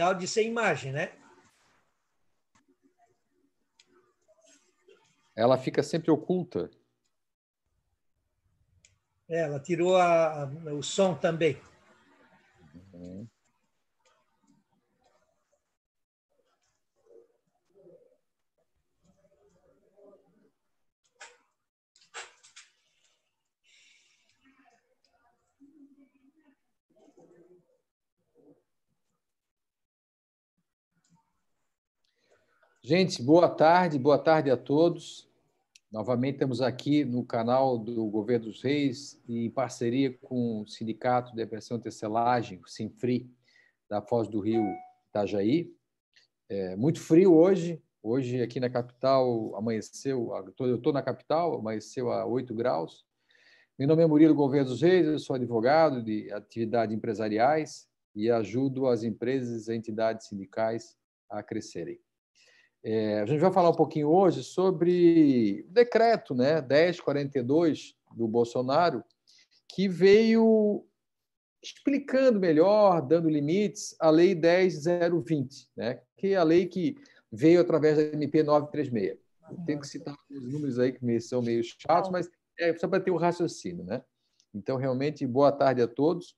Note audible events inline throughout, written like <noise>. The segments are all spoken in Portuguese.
áudio e sem imagem, né? Ela fica sempre oculta. É, ela tirou a, a, o som também. Uhum. Gente, boa tarde, boa tarde a todos. Novamente estamos aqui no canal do Governo dos Reis em parceria com o Sindicato de Depressão e Tecelagem, o Sinfri, da Foz do Rio, Itajaí. É muito frio hoje. Hoje aqui na capital amanheceu, eu estou na capital, amanheceu a 8 graus. Meu nome é Murilo Governo dos Reis, eu sou advogado de atividades empresariais e ajudo as empresas e entidades sindicais a crescerem. É, a gente vai falar um pouquinho hoje sobre o decreto né, 1042 do Bolsonaro, que veio explicando melhor, dando limites, a Lei 10020, né, que é a lei que veio através da MP 936. Eu tenho que citar os números aí que são meio chatos, mas é só para ter o um raciocínio. Né? Então, realmente, boa tarde a todos.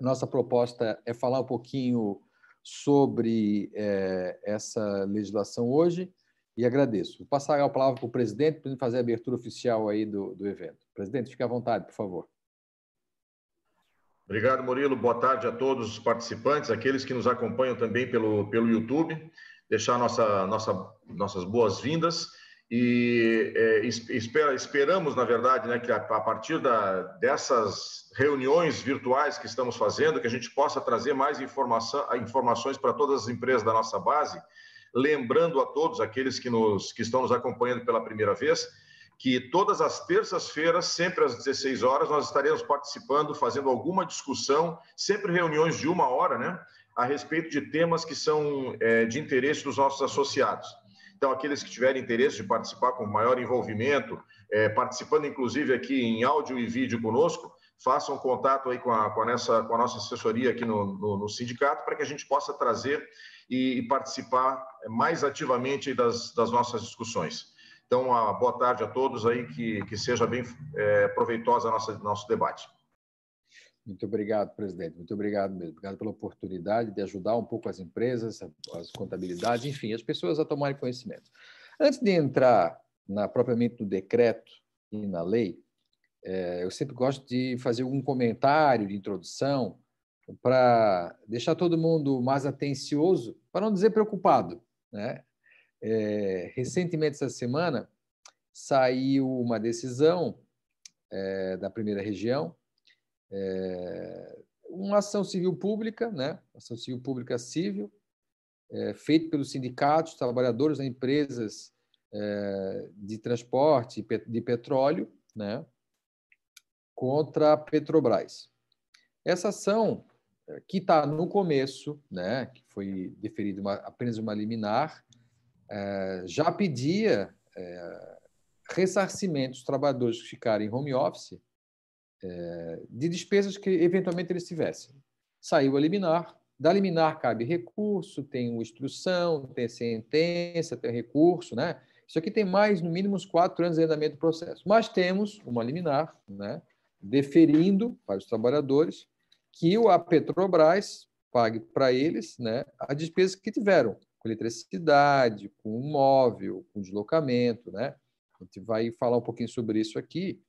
Nossa proposta é falar um pouquinho sobre é, essa legislação hoje e agradeço. Vou passar a palavra para o presidente para fazer a abertura oficial aí do, do evento. Presidente, fique à vontade, por favor. Obrigado, Murilo. Boa tarde a todos os participantes, aqueles que nos acompanham também pelo, pelo YouTube. Deixar nossa, nossa, nossas boas-vindas e é, espera, esperamos, na verdade, né, que a, a partir da, dessas reuniões virtuais que estamos fazendo, que a gente possa trazer mais informação, informações para todas as empresas da nossa base, lembrando a todos aqueles que, nos, que estão nos acompanhando pela primeira vez, que todas as terças-feiras, sempre às 16 horas, nós estaremos participando, fazendo alguma discussão, sempre reuniões de uma hora, né, a respeito de temas que são é, de interesse dos nossos associados. Então, aqueles que tiverem interesse de participar com maior envolvimento, é, participando inclusive aqui em áudio e vídeo conosco, façam contato aí com a, com a, nossa, com a nossa assessoria aqui no, no, no sindicato para que a gente possa trazer e, e participar mais ativamente das, das, nossas discussões. Então, uma boa tarde a todos aí, que, que seja bem é, proveitosa nossa nosso debate. Muito obrigado, presidente. Muito obrigado mesmo. Obrigado pela oportunidade de ajudar um pouco as empresas, as contabilidades, enfim, as pessoas a tomarem conhecimento. Antes de entrar na, propriamente no decreto e na lei, é, eu sempre gosto de fazer algum comentário de introdução para deixar todo mundo mais atencioso, para não dizer preocupado. Né? É, recentemente, essa semana, saiu uma decisão é, da primeira região é, uma ação civil pública, né? ação civil pública civil, é, feita pelos sindicatos, trabalhadores das empresas é, de transporte de petróleo, né? contra a Petrobras. Essa ação, é, que está no começo, né? que foi deferida apenas uma liminar, é, já pedia é, ressarcimento dos trabalhadores que ficarem em home office de despesas que eventualmente eles tivessem. Saiu a liminar, da liminar cabe recurso, tem instrução, tem sentença, tem recurso, né? Isso aqui tem mais, no mínimo, uns quatro anos de andamento do processo. Mas temos uma liminar, né? deferindo para os trabalhadores que a Petrobras pague para eles né, a despesa que tiveram com eletricidade, com móvel, com deslocamento. Né? A gente vai falar um pouquinho sobre isso aqui.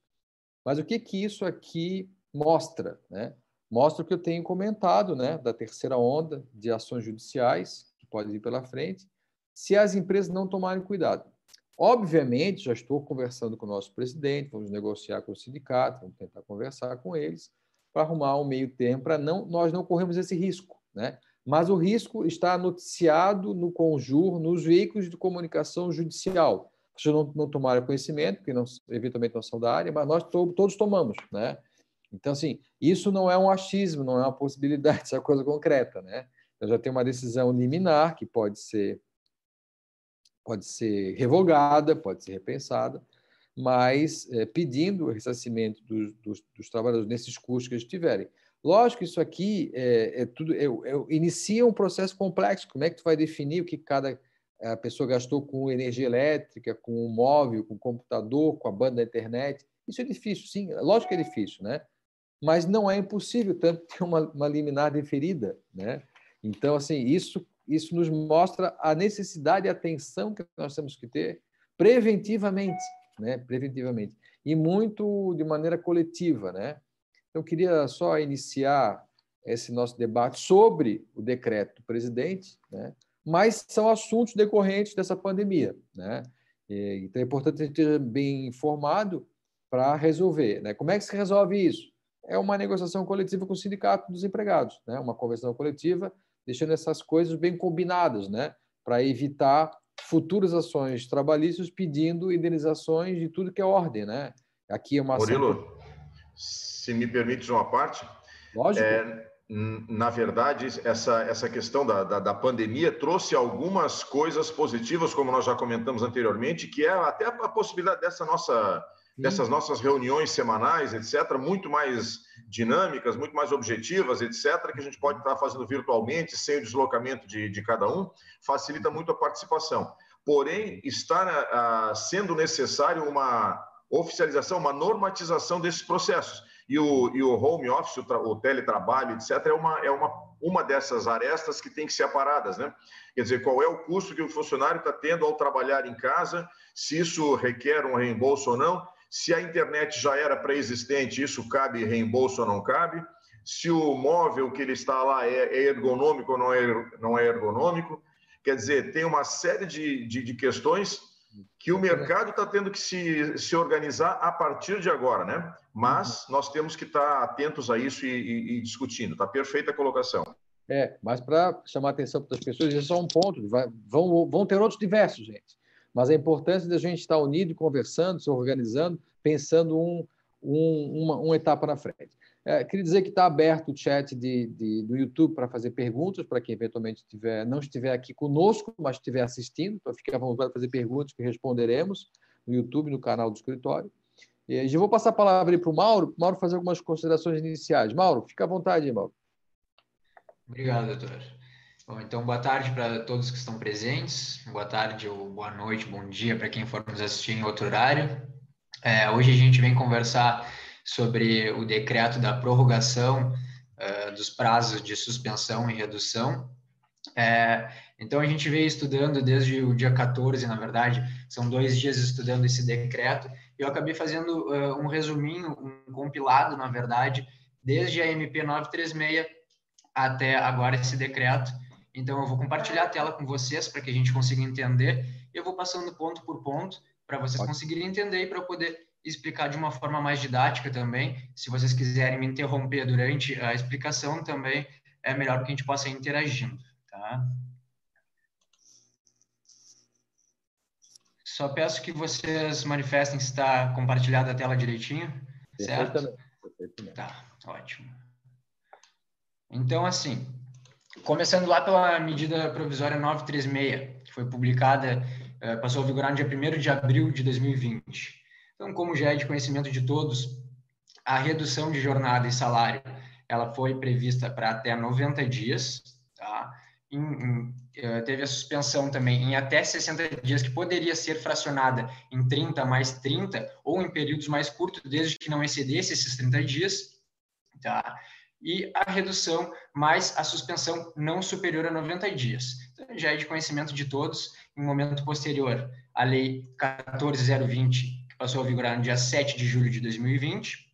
Mas o que, que isso aqui mostra? Né? Mostra o que eu tenho comentado né, da terceira onda de ações judiciais que pode vir pela frente, se as empresas não tomarem cuidado. Obviamente, já estou conversando com o nosso presidente, vamos negociar com o sindicato, vamos tentar conversar com eles para arrumar um meio termo para não, nós não corremos esse risco. Né? Mas o risco está noticiado no Conjur, nos veículos de comunicação judicial vocês não, não tomaram conhecimento, porque não, eventualmente não são da área, mas nós to, todos tomamos, né? Então, assim, isso não é um achismo, não é uma possibilidade, <laughs> isso é uma coisa concreta, né? Já tenho uma decisão liminar que pode ser pode ser revogada, pode ser repensada, mas é, pedindo o ressarcimento dos, dos, dos, trabalhadores nesses custos que eles tiverem. Lógico, isso aqui é, é tudo é, inicia um processo complexo. Como é que tu vai definir o que cada a pessoa gastou com energia elétrica, com o móvel, com o computador, com a banda da internet? Isso é difícil, sim. Lógico que é difícil, né? Mas não é impossível tanto <laughs> ter uma, uma liminar deferida, né? Então, assim, isso isso nos mostra a necessidade e atenção que nós temos que ter preventivamente, né? Preventivamente e muito de maneira coletiva, né? Então, queria só iniciar esse nosso debate sobre o decreto do presidente, né? Mas são assuntos decorrentes dessa pandemia. Né? Então, é importante esteja bem informado para resolver. Né? Como é que se resolve isso? É uma negociação coletiva com o sindicato dos empregados, né? uma convenção coletiva, deixando essas coisas bem combinadas, né? para evitar futuras ações trabalhistas pedindo indenizações de tudo que é ordem. Né? Aqui é uma Murilo, ação se me permites uma parte. Lógico. É, na verdade, essa, essa questão da, da, da, pandemia trouxe algumas coisas positivas, como nós já comentamos anteriormente, que é até a possibilidade dessa nossa, dessas nossas reuniões semanais, etc., muito mais dinâmicas, muito mais objetivas, etc., que a gente pode estar fazendo virtualmente, sem o deslocamento de, de cada um, facilita muito a participação. Porém, está uh, sendo necessário uma oficialização, uma normatização desses processos. E o, e o home office, o, o, teletrabalho, etc., é, uma, é uma, uma dessas arestas que tem que ser aparadas. Né? Quer dizer, qual é o custo que o funcionário está tendo ao trabalhar em casa, se isso requer um reembolso ou não, se a internet já era pré-existente, isso cabe reembolso ou não cabe, se o móvel que ele está lá é, é ergonômico ou não é, não é ergonômico. Quer dizer, tem uma série de, de, de questões que o mercado está tendo que se, se organizar a partir de agora, né? Mas uhum. nós temos que estar tá atentos a isso e, e, e discutindo. Está perfeita a colocação. É, mas para chamar a atenção das pessoas, isso é só um ponto. Vai, vão, vão ter outros diversos, gente. Mas a importância da gente estar unido, conversando, se organizando, pensando um, um, uma, uma etapa na frente. É, queria dizer que está aberto o chat de, de, do YouTube para fazer perguntas, para quem eventualmente tiver, não estiver aqui conosco, mas estiver assistindo. Então, fique à vontade para fazer perguntas que responderemos no YouTube, no canal do escritório. E já vou passar a palavra para o Mauro, Mauro fazer algumas considerações iniciais. Mauro, fica à vontade, Mauro. Obrigado, doutor. Bom, então, boa tarde para todos que estão presentes. Boa tarde ou boa noite, bom dia para quem for nos assistir em outro horário. É, hoje a gente vem conversar sobre o decreto da prorrogação uh, dos prazos de suspensão e redução. É, então, a gente veio estudando desde o dia 14, na verdade, são dois dias estudando esse decreto, e eu acabei fazendo uh, um resuminho, um compilado, na verdade, desde a MP 936 até agora esse decreto. Então, eu vou compartilhar a tela com vocês para que a gente consiga entender. Eu vou passando ponto por ponto para vocês conseguirem entender e para eu poder explicar de uma forma mais didática também. Se vocês quiserem me interromper durante a explicação também, é melhor que a gente possa ir interagindo, tá? Só peço que vocês manifestem se está compartilhada a tela direitinho, certo? Tá, ótimo. Então, assim, começando lá pela medida provisória 936, que foi publicada, eh, passou a vigorar no dia 1 de abril de 2020. Então, como já é de conhecimento de todos, a redução de jornada e salário ela foi prevista para até 90 dias, tá? Em, em, eh, teve a suspensão também em até 60 dias, que poderia ser fracionada em 30 mais 30, ou em períodos mais curtos, desde que não excedesse esses 30 dias, tá? E a redução mais a suspensão não superior a 90 dias. Então, já é de conhecimento de todos, em momento posterior, a Lei 14020 passou a vigorar no dia 7 de julho de 2020.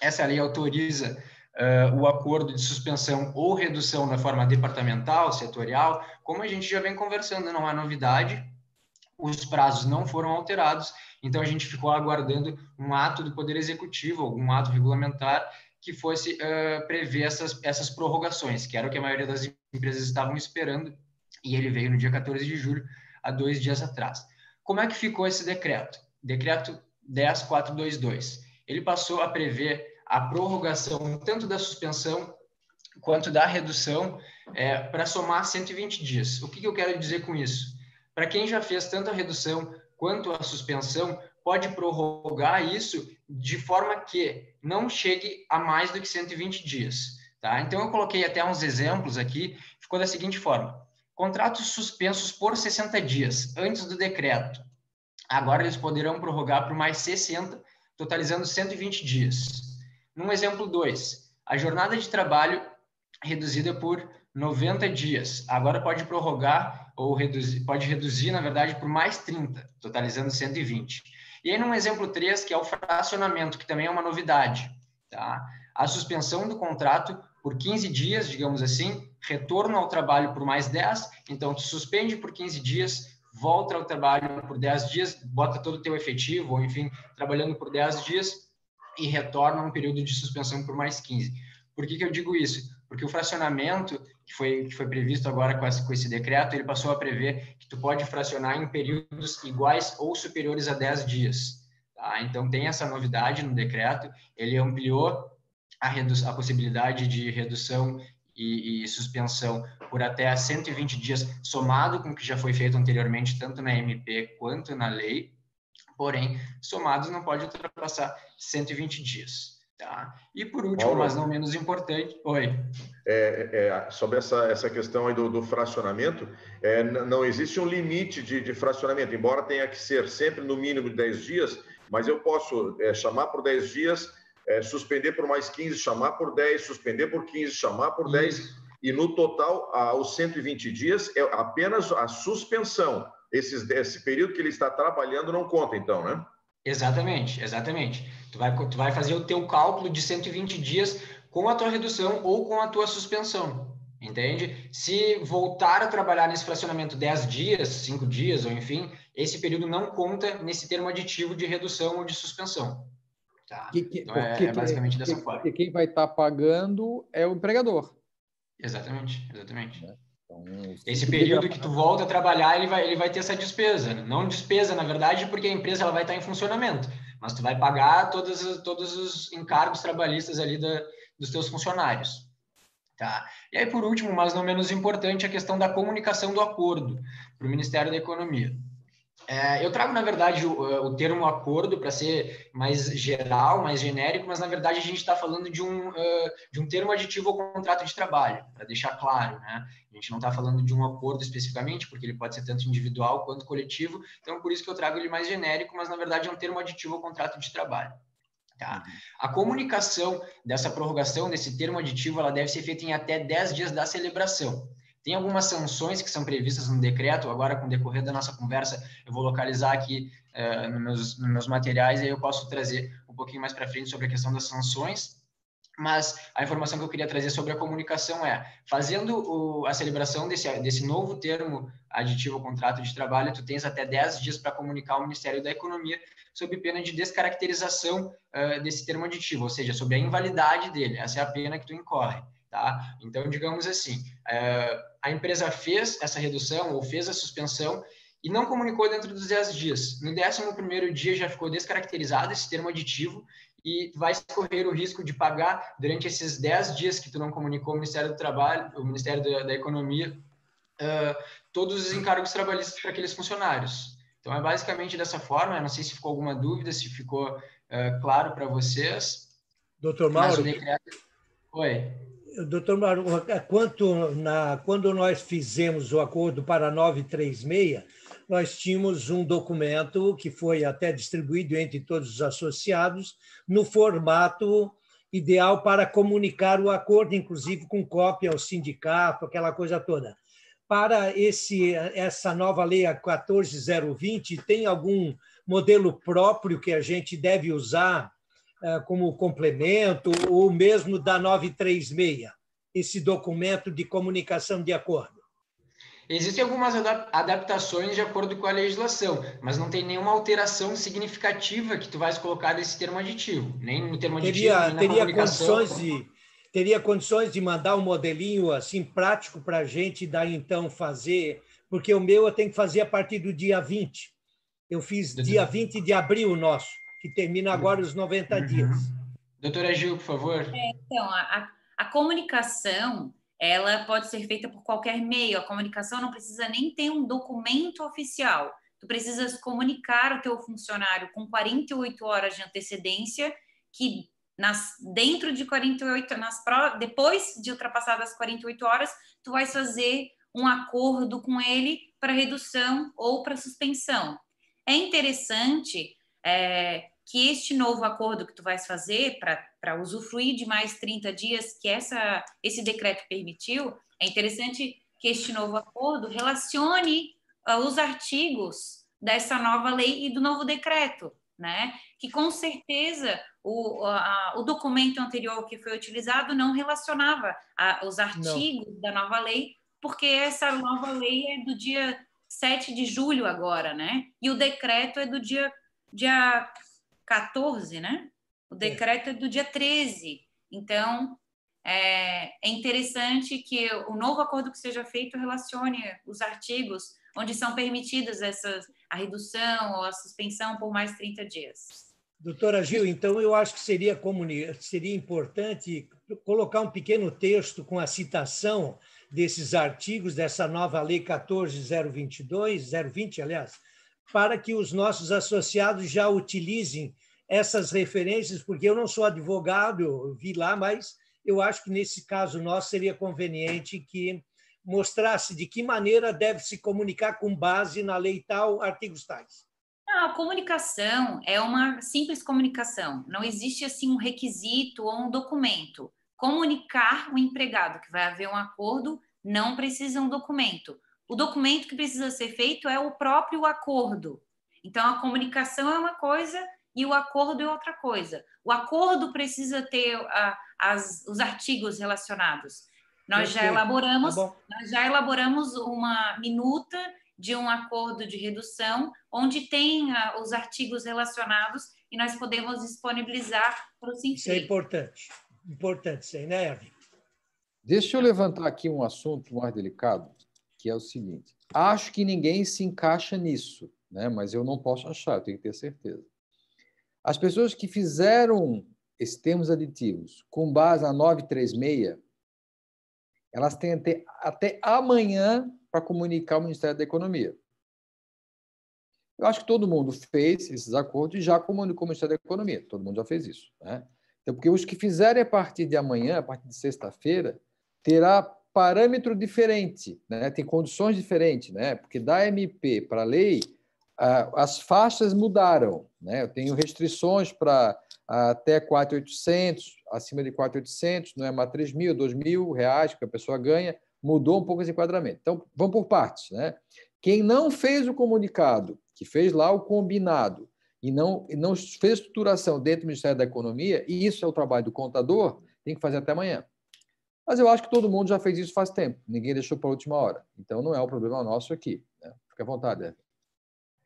Essa lei autoriza uh, o acordo de suspensão ou redução na forma departamental, setorial. Como a gente já vem conversando, não há novidade, os prazos não foram alterados, então a gente ficou aguardando um ato do Poder Executivo, algum ato regulamentar que fosse uh, prever essas, essas prorrogações, que era o que a maioria das empresas estavam esperando, e ele veio no dia 14 de julho, há dois dias atrás. Como é que ficou esse decreto? Decreto 10422. Ele passou a prever a prorrogação tanto da suspensão quanto da redução é, para somar 120 dias. O que, que eu quero dizer com isso? Para quem já fez tanto a redução quanto a suspensão, pode prorrogar isso de forma que não chegue a mais do que 120 dias. Tá? Então, eu coloquei até uns exemplos aqui, ficou da seguinte forma. Contratos suspensos por 60 dias, antes do decreto. Agora eles poderão prorrogar por mais 60, totalizando 120 dias. Num exemplo 2, a jornada de trabalho reduzida por 90 dias. Agora pode prorrogar ou reduzir, pode reduzir, na verdade, por mais 30, totalizando 120. E aí, num exemplo 3, que é o fracionamento, que também é uma novidade, tá? A suspensão do contrato por 15 dias, digamos assim, retorno ao trabalho por mais 10, então tu suspende por 15 dias, volta ao trabalho por 10 dias, bota todo o teu efetivo, ou enfim, trabalhando por 10 dias e retorna um período de suspensão por mais 15. Por que, que eu digo isso? Porque o fracionamento, que foi, que foi previsto agora com esse, com esse decreto, ele passou a prever que tu pode fracionar em períodos iguais ou superiores a 10 dias. Tá? Então, tem essa novidade no decreto, ele ampliou a, a possibilidade de redução e, e, suspensão por até 120 dias, somado com o que já foi feito anteriormente, tanto na MP quanto na lei, porém, somados não pode ultrapassar 120 dias. Tá? E por último, Paulo, mas não menos importante, oi. É, é, sobre essa, essa questão aí do, do fracionamento, é, não existe um limite de, de, fracionamento, embora tenha que ser sempre no mínimo de 10 dias, mas eu posso é, chamar por 10 dias é, suspender por mais 15, chamar por 10, suspender por 15, chamar por 10, Isso. E no total, aos 120 dias, é apenas a suspensão. Esses, esse período que ele está trabalhando não conta, então, né? Exatamente, exatamente. Tu vai, tu vai fazer o teu cálculo de 120 dias com a tua redução ou com a tua suspensão, entende? Se voltar a trabalhar nesse fracionamento 10 dias, 5 dias, ou enfim, esse período não conta nesse termo aditivo de redução ou de suspensão. Tá? Que, que, então é, é, basicamente dessa forma. Porque quem vai estar tá pagando é o empregador. Exatamente, exatamente. É. Então, esse período que tu volta a trabalhar, ele vai, ele vai ter essa despesa. Né? Não despesa, na verdade, porque a empresa ela vai estar em funcionamento, mas tu vai pagar todos, todos os encargos trabalhistas ali da, dos teus funcionários. Tá? E aí, por último, mas não menos importante, a questão da comunicação do acordo para o Ministério da Economia. É, eu trago, na verdade, o, o termo acordo para ser mais geral, mais genérico, mas na verdade a gente está falando de um, uh, de um termo aditivo ao contrato de trabalho, para deixar claro. Né? A gente não está falando de um acordo especificamente, porque ele pode ser tanto individual quanto coletivo, então por isso que eu trago ele mais genérico, mas na verdade é um termo aditivo ao contrato de trabalho. Tá? Uhum. A comunicação dessa prorrogação, desse termo aditivo, ela deve ser feita em até 10 dias da celebração. Tem algumas sanções que são previstas no decreto, agora com o decorrer da nossa conversa, eu vou localizar aqui uh, nos, meus, nos meus materiais e aí eu posso trazer um pouquinho mais para frente sobre a questão das sanções. Mas a informação que eu queria trazer sobre a comunicação é, fazendo o, a celebração desse, desse novo termo aditivo ao contrato de trabalho, tu tens até 10 dias para comunicar ao Ministério da Economia sob pena de descaracterização uh, desse termo aditivo, ou seja, sobre a invalidade dele. Essa é a pena que tu incorre. Tá? Então, digamos assim, é, a empresa fez essa redução ou fez a suspensão e não comunicou dentro dos 10 dias. No 11 dia já ficou descaracterizado esse termo aditivo e vai correr o risco de pagar durante esses 10 dias que tu não comunicou o Ministério do Trabalho, o Ministério da, da Economia, uh, todos os encargos trabalhistas para aqueles funcionários. Então, é basicamente dessa forma. Eu não sei se ficou alguma dúvida, se ficou uh, claro para vocês. Doutor Mauro. Decreto... Oi. Doutor Mauro, quanto na, quando nós fizemos o acordo para 936, nós tínhamos um documento que foi até distribuído entre todos os associados, no formato ideal para comunicar o acordo, inclusive com cópia ao sindicato, aquela coisa toda. Para esse, essa nova lei 14020, tem algum modelo próprio que a gente deve usar é, como complemento, ou mesmo da 936, esse documento de comunicação de acordo? Existem algumas adaptações de acordo com a legislação, mas não tem nenhuma alteração significativa que tu vais colocar nesse termo aditivo, nem no termo aditivo, teria, nem teria condições de teria condições de mandar um modelinho assim prático para a gente daí então fazer, porque o meu eu tenho que fazer a partir do dia 20. Eu fiz dia 20 de abril o nosso que termina agora os 90 uhum. dias. Doutora Gil, por favor. É, então, a, a comunicação ela pode ser feita por qualquer meio. A comunicação não precisa nem ter um documento oficial. Tu precisas comunicar o teu funcionário com 48 horas de antecedência que nas, dentro de 48, nas, depois de ultrapassadas as 48 horas, tu vai fazer um acordo com ele para redução ou para suspensão. É interessante é, que este novo acordo que tu vais fazer para usufruir de mais 30 dias que essa, esse decreto permitiu, é interessante que este novo acordo relacione uh, os artigos dessa nova lei e do novo decreto, né? Que com certeza o, a, o documento anterior que foi utilizado não relacionava a, os artigos não. da nova lei, porque essa nova lei é do dia 7 de julho agora, né? E o decreto é do dia, dia 14, né? O decreto é do dia 13. Então, é, é interessante que o novo acordo que seja feito relacione os artigos onde são permitidas essas, a redução ou a suspensão por mais 30 dias. Doutora Gil, então eu acho que seria, seria importante colocar um pequeno texto com a citação desses artigos dessa nova lei 14022, 020, aliás, para que os nossos associados já utilizem essas referências, porque eu não sou advogado, eu vi lá, mas eu acho que nesse caso nosso seria conveniente que mostrasse de que maneira deve se comunicar com base na lei tal, artigos tais. Não, a comunicação é uma simples comunicação. Não existe assim um requisito ou um documento. Comunicar o empregado que vai haver um acordo não precisa um documento. O documento que precisa ser feito é o próprio acordo. Então a comunicação é uma coisa e o acordo é outra coisa. O acordo precisa ter a, as, os artigos relacionados. Nós já elaboramos, tá nós já elaboramos uma minuta de um acordo de redução, onde tem uh, os artigos relacionados e nós podemos disponibilizar para o sentido. Isso é importante. Importante isso aí, né, Erwin? Deixa eu levantar aqui um assunto mais delicado, que é o seguinte. Acho que ninguém se encaixa nisso, né? mas eu não posso achar, eu tenho que ter certeza. As pessoas que fizeram esses termos aditivos com base na 936, elas têm até, até amanhã para comunicar ao Ministério da Economia. Eu acho que todo mundo fez esses acordos e já comunicou ao Ministério da Economia. Todo mundo já fez isso. Né? Então, porque os que fizerem a partir de amanhã, a partir de sexta-feira, terá parâmetro diferente, né? tem condições diferentes, né? porque da MP para a lei, as faixas mudaram. Né? Eu tenho restrições para até 4.800, acima de 4.800, não é mais 3 mil, 2 mil reais que a pessoa ganha, mudou um pouco esse enquadramento. Então, vamos por partes. Né? Quem não fez o comunicado, que fez lá o combinado, e não, e não fez estruturação dentro do Ministério da Economia, e isso é o trabalho do contador, tem que fazer até amanhã. Mas eu acho que todo mundo já fez isso faz tempo, ninguém deixou para a última hora. Então, não é o problema nosso aqui. Né? Fica à vontade, Ed.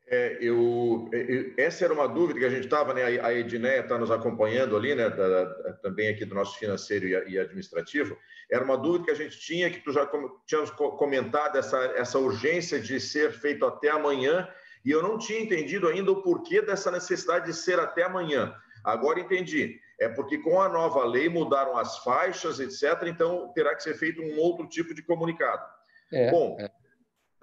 É, eu, eu, essa era uma dúvida que a gente estava, né? A Edneia está nos acompanhando ali, né? Da, da, também aqui do nosso financeiro e, e, administrativo. Era uma dúvida que a gente tinha, que tu já com, tínhamos comentado, essa, essa urgência de ser feito até amanhã, e eu não tinha entendido ainda o porquê dessa necessidade de ser até amanhã. Agora entendi. É porque com a nova lei mudaram as faixas, etc., então terá que ser feito um outro tipo de comunicado. É, Bom. É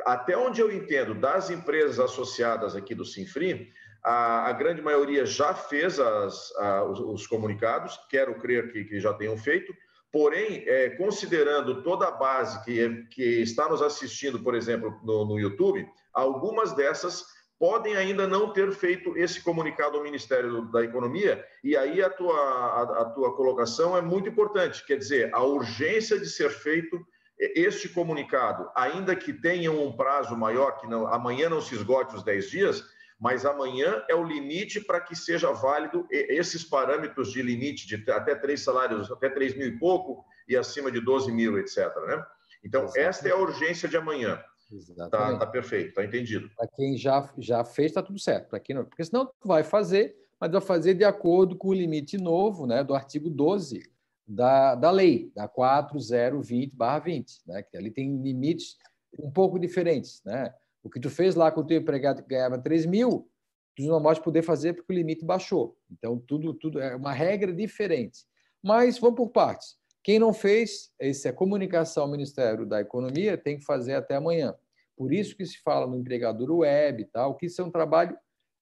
até onde eu entendo, das empresas associadas aqui do Sinfri, a, a grande maioria já fez as, a, os, os, comunicados, quero crer que, que já tenham feito, porém, é, considerando toda a base que, que está nos assistindo, por exemplo, no, no YouTube, algumas dessas podem ainda não ter feito esse comunicado ao Ministério da Economia, e aí a tua, a, a tua colocação é muito importante, quer dizer, a urgência de ser feito este comunicado, ainda que tenha um prazo maior, que não, amanhã não se esgote os 10 dias, mas amanhã é o limite para que seja válido esses parâmetros de limite de até três salários, até 3 mil e pouco e acima de 12 mil, etc. Né? Então, Exatamente. esta é a urgência de amanhã. Está tá perfeito, está entendido. Para quem já, já fez, está tudo certo. Para quem não, porque senão vai fazer, mas vai fazer de acordo com o limite novo né, do artigo 12 da, da lei, da 4020-20, né? que ali tem limites um pouco diferentes. Né? O que tu fez lá com o teu empregado que ganhava 3 mil, tu não pode poder fazer porque o limite baixou. Então, tudo, tudo é uma regra diferente. Mas vamos por partes. Quem não fez, essa é comunicação ao Ministério da Economia tem que fazer até amanhã. Por isso que se fala no empregador web e tal, que isso é um trabalho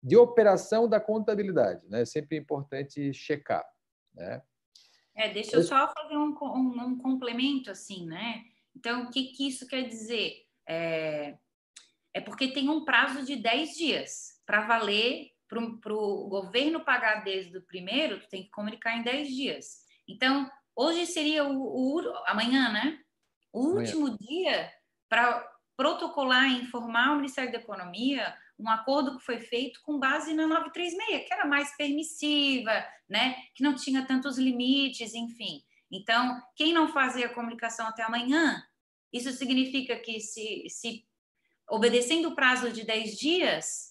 de operação da contabilidade. Né? É sempre importante checar. Né? É, deixa eu só fazer um, um, um, complemento assim, né? Então, o que, que isso quer dizer? É, é porque tem um prazo de 10 dias para valer para o governo pagar desde o primeiro, tu tem que comunicar em 10 dias. Então, hoje seria o, o amanhã, né? O amanhã. último dia para protocolar e informar o Ministério da Economia um acordo que foi feito com base na 936, que era mais permissiva, né? que não tinha tantos limites, enfim. Então, quem não fazia a comunicação até amanhã, isso significa que se, se obedecendo o prazo de 10 dias,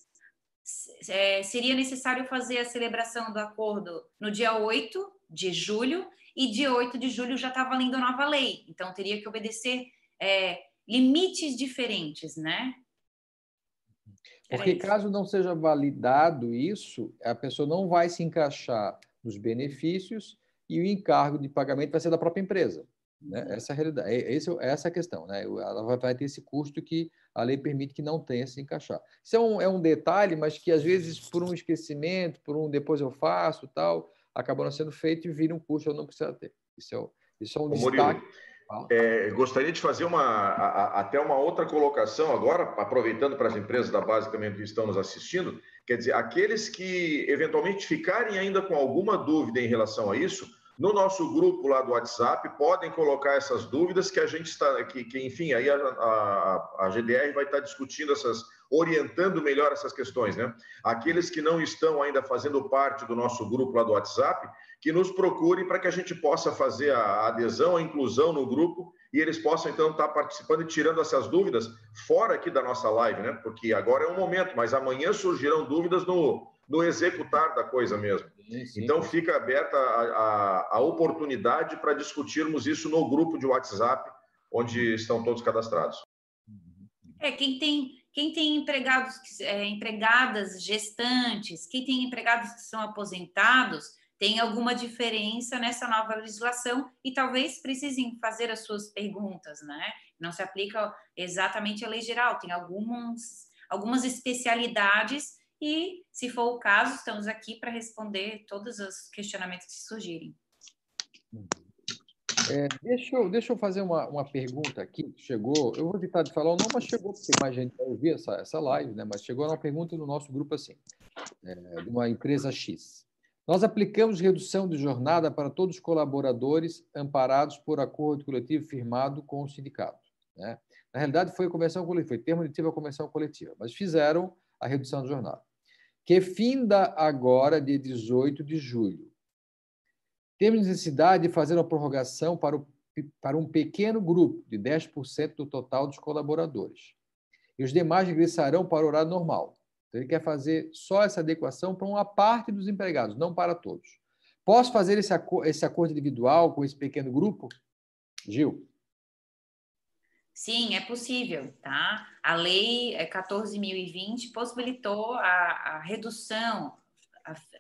é, seria necessário fazer a celebração do acordo no dia 8 de julho, e dia 8 de julho já está valendo a nova lei. Então, teria que obedecer é, limites diferentes, né? Porque caso não seja validado isso, a pessoa não vai se encaixar nos benefícios e o encargo de pagamento vai ser da própria empresa. Né? Uhum. Essa é a realidade, é, é essa é a questão. Né? Ela vai ter esse custo que a lei permite que não tenha se encaixar. Isso é um, é um detalhe, mas que às vezes, por um esquecimento, por um depois eu faço, tal, acaba não sendo feito e vira um custo, eu não preciso ter. Isso é, isso é um Ô, destaque. Murilo é, gostaria de fazer uma, a, até uma outra colocação agora, aproveitando para as empresas da base também que estão nos assistindo. Quer dizer, aqueles que eventualmente ficarem ainda com alguma dúvida em relação a isso, no nosso grupo lá do WhatsApp, podem colocar essas dúvidas que a gente está, que, que enfim, aí a, a, a GDR vai estar discutindo essas, orientando melhor essas questões, né? Aqueles que não estão ainda fazendo parte do nosso grupo lá do WhatsApp, que nos procurem para que a gente possa fazer a adesão, a inclusão no grupo e eles possam então estar participando e tirando essas dúvidas fora aqui da nossa live, né? Porque agora é um momento, mas amanhã surgirão dúvidas no, no executar da coisa mesmo. Sim, sim. Então fica aberta a, a, a oportunidade para discutirmos isso no grupo de WhatsApp, onde estão todos cadastrados. É, quem tem quem tem empregados, é, empregadas gestantes, quem tem empregados que são aposentados, tem alguma diferença nessa nova legislação e talvez precisem fazer as suas perguntas, né? Não se aplica exatamente a lei geral, tem algumas, algumas especialidades e, se for o caso, estamos aqui para responder todos os questionamentos que surgirem. É, deixa, eu, deixa eu fazer uma, uma pergunta aqui. Chegou, eu vou evitar de falar o nome, mas chegou, porque mais gente vai ouvir essa, essa live, né? Mas chegou uma pergunta no nosso grupo assim, é, de uma empresa X. Nós aplicamos redução de jornada para todos os colaboradores amparados por acordo coletivo firmado com o sindicato. Né? Na realidade, foi convenção coletiva, foi termo de a convenção coletiva, mas fizeram a redução de jornada, que finda agora de 18 de julho. Temos necessidade de fazer uma prorrogação para, o, para um pequeno grupo, de 10% do total dos colaboradores. E os demais regressarão para o horário normal. Então, ele quer fazer só essa adequação para uma parte dos empregados, não para todos. Posso fazer esse, esse acordo individual com esse pequeno grupo? Gil? Sim, é possível, tá? A lei 14.020 possibilitou a, a redução,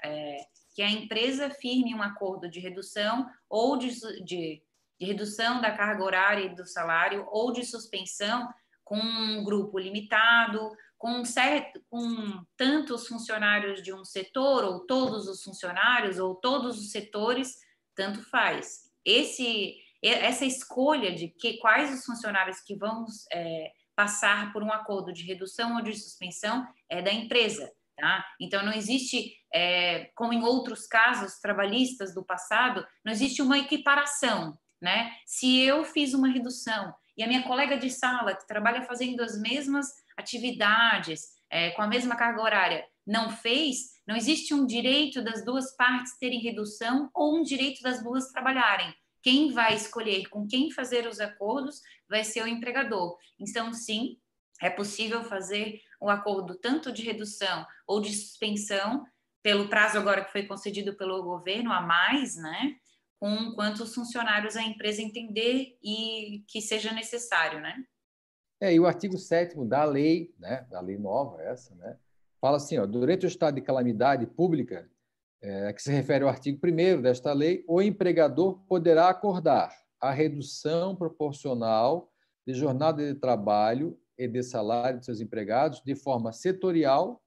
é, que a empresa firme um acordo de redução ou de, de, de redução da carga horária e do salário ou de suspensão com um grupo limitado com, certo, com tantos funcionários de um setor, ou todos os funcionários, ou todos os setores, tanto faz. Esse, essa escolha de que quais os funcionários que vão é, passar por um acordo de redução ou de suspensão é da empresa. Tá? Então, não existe, é, como em outros casos trabalhistas do passado, não existe uma equiparação. Né? Se eu fiz uma redução e a minha colega de sala, que trabalha fazendo as mesmas atividades, é, com a mesma carga horária, não fez, não existe um direito das duas partes terem redução ou um direito das duas trabalharem. Quem vai escolher com quem fazer os acordos vai ser o empregador. Então, sim, é possível fazer um acordo tanto de redução ou de suspensão, pelo prazo agora que foi concedido pelo governo a mais, né? Com quantos funcionários a empresa entender e que seja necessário, né? É, e o artigo 7 da lei, né, da lei nova, essa, né, fala assim: ó, durante o estado de calamidade pública, é, que se refere ao artigo 1 desta lei, o empregador poderá acordar a redução proporcional de jornada de trabalho e de salário de seus empregados de forma setorial,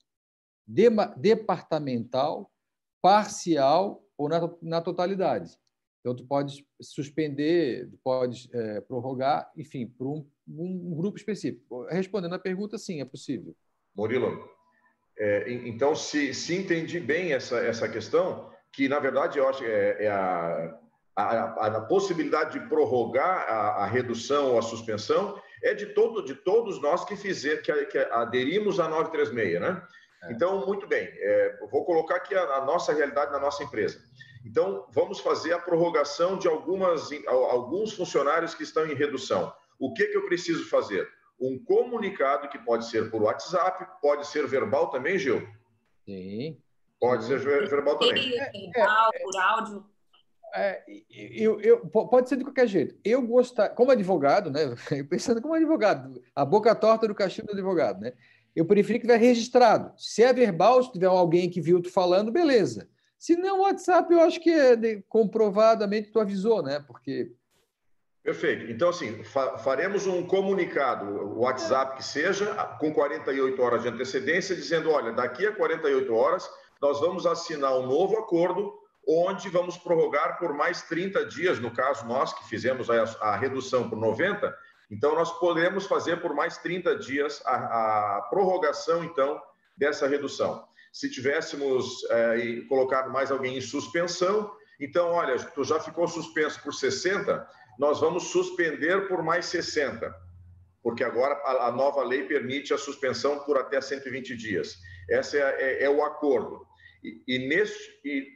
de, departamental, parcial ou na, na totalidade. Então, tu pode suspender, pode é, prorrogar, enfim, por um, um, grupo específico. Respondendo a pergunta, sim, é possível. Murilo, é, então, se, se entendi bem essa, essa questão, que, na verdade, eu acho é, é a, a, a, possibilidade de prorrogar a, a, redução ou a suspensão é de, todo, de todos nós que, fizer, que, que aderimos à 936, né? É. Então, muito bem, é, vou colocar aqui a, a, nossa realidade na nossa empresa. Então, vamos fazer a prorrogação de algumas, alguns funcionários que estão em redução. O que, que eu preciso fazer? Um comunicado que pode ser por WhatsApp, pode ser verbal também, Gil? Sim. Pode ser verbal também. Verbal, por áudio. É, eu, eu, pode ser de qualquer jeito. Eu gostar, como advogado, né? <laughs> Pensando como advogado, a boca torta do cachimbo do advogado, né? Eu prefiro que tiver registrado. Se é verbal, se tiver alguém que viu tu falando, beleza. Se não, WhatsApp, eu acho que é comprovadamente tu avisou, né? Porque. Perfeito. Então, assim, fa faremos um comunicado, WhatsApp que seja, com 48 horas de antecedência, dizendo: olha, daqui a 48 horas nós vamos assinar um novo acordo onde vamos prorrogar por mais 30 dias, no caso nós que fizemos a, a redução por 90, então nós podemos fazer por mais 30 dias a, a prorrogação, então, dessa redução. Se tivéssemos é, colocado mais alguém em suspensão, então, olha, tu já ficou suspenso por 60, nós vamos suspender por mais 60, porque agora a, a nova lei permite a suspensão por até 120 dias. Esse é, é, é o acordo. E, e, nesse, e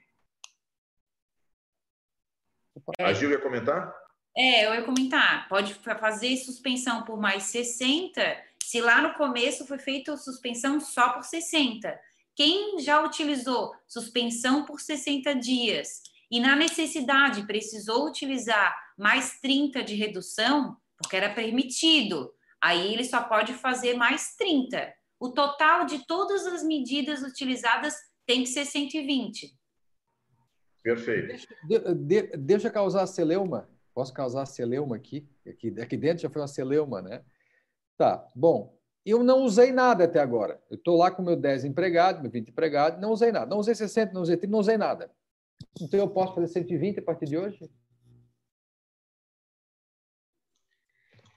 a Gil ia comentar? É, eu ia comentar. Pode fazer suspensão por mais 60, se lá no começo foi feita suspensão só por 60. Quem já utilizou suspensão por 60 dias e na necessidade precisou utilizar mais 30 de redução, porque era permitido, aí ele só pode fazer mais 30. O total de todas as medidas utilizadas tem que ser 120. Perfeito. Deixa, de, deixa causar celeuma. Posso causar celeuma aqui? aqui? Aqui dentro já foi uma celeuma, né? Tá, bom. Eu não usei nada até agora. Eu estou lá com meu 10 empregado, meu 20 empregado, não usei nada. Não usei 60, não usei 30, não usei nada. Então eu posso fazer 120 a partir de hoje?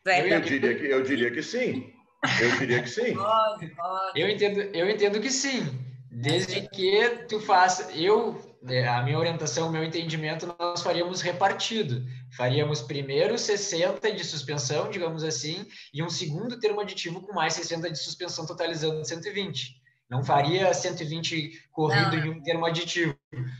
Eu diria que, eu diria que sim. Eu diria que sim. Pode, pode. Eu entendo, eu entendo que sim. Desde que tu faça. Eu a minha orientação, o meu entendimento, nós faríamos repartido. Faríamos primeiro 60 de suspensão, digamos assim, e um segundo termo aditivo com mais 60 de suspensão, totalizando 120. Não faria 120 corrido Não. em um termo aditivo.